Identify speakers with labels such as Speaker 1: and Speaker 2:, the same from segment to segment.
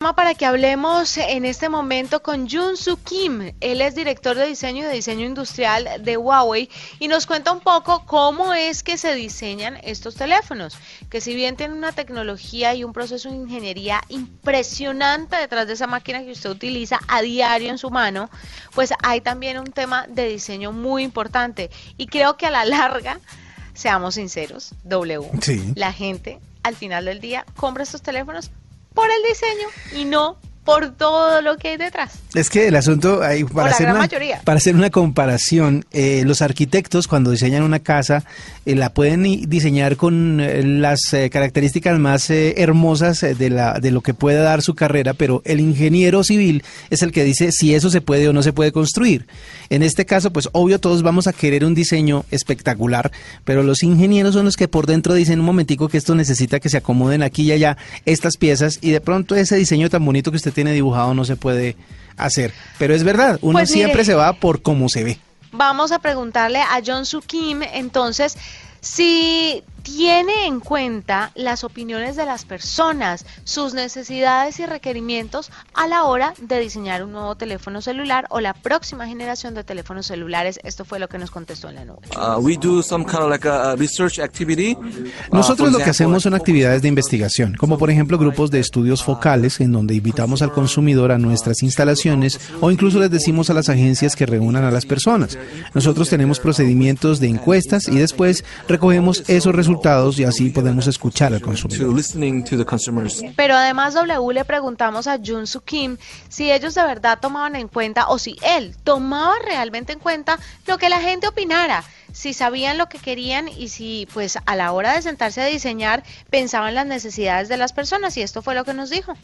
Speaker 1: para que hablemos en este momento con Jun Soo Kim. Él es director de diseño y de diseño industrial de Huawei y nos cuenta un poco cómo es que se diseñan estos teléfonos, que si bien tienen una tecnología y un proceso de ingeniería impresionante detrás de esa máquina que usted utiliza a diario en su mano, pues hay también un tema de diseño muy importante y creo que a la larga, seamos sinceros, W, la gente al final del día compra estos teléfonos por el diseño y no por todo lo que hay detrás.
Speaker 2: Es que el asunto, para, hacer una, para hacer una comparación, eh, los arquitectos cuando diseñan una casa eh, la pueden diseñar con eh, las características más hermosas de, la, de lo que puede dar su carrera, pero el ingeniero civil es el que dice si eso se puede o no se puede construir. En este caso, pues obvio todos vamos a querer un diseño espectacular, pero los ingenieros son los que por dentro dicen un momentico que esto necesita que se acomoden aquí y allá estas piezas y de pronto ese diseño tan bonito que usted tiene dibujado no se puede hacer. Pero es verdad, uno pues siempre se va por cómo se ve.
Speaker 1: Vamos a preguntarle a John Su Kim, entonces, si tiene en cuenta las opiniones de las personas, sus necesidades y requerimientos a la hora de diseñar un nuevo teléfono celular o la próxima generación de teléfonos celulares. Esto fue lo que nos contestó en la nube.
Speaker 2: Nosotros lo que hacemos son actividades de investigación, como por ejemplo grupos de estudios focales en donde invitamos al consumidor a nuestras instalaciones o incluso les decimos a las agencias que reúnan a las personas. Nosotros tenemos procedimientos de encuestas y después recogemos esos resultados y así podemos escuchar al consumidor.
Speaker 1: Pero además W le preguntamos a Jun Soo Kim si ellos de verdad tomaban en cuenta o si él tomaba realmente en cuenta lo que la gente opinara si sabían lo que querían y si pues a la hora de sentarse a diseñar pensaban las necesidades de las personas y esto fue lo que nos dijo.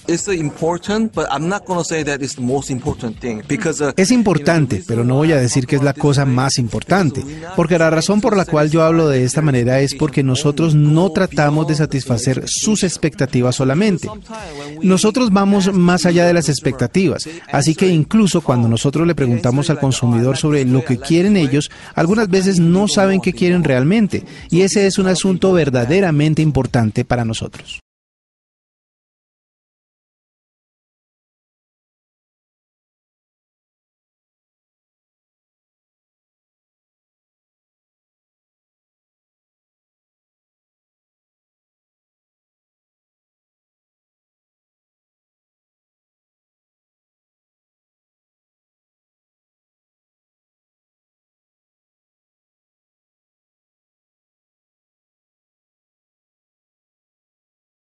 Speaker 2: Es importante, pero no voy a decir que es la cosa más importante, porque la razón por la cual yo hablo de esta manera es porque nosotros no tratamos de satisfacer sus expectativas solamente. Nosotros vamos más allá de las expectativas, así que incluso cuando nosotros le preguntamos al consumidor sobre lo que quieren ellos, algunas veces no no saben qué quieren realmente. Y ese es un asunto verdaderamente importante para nosotros.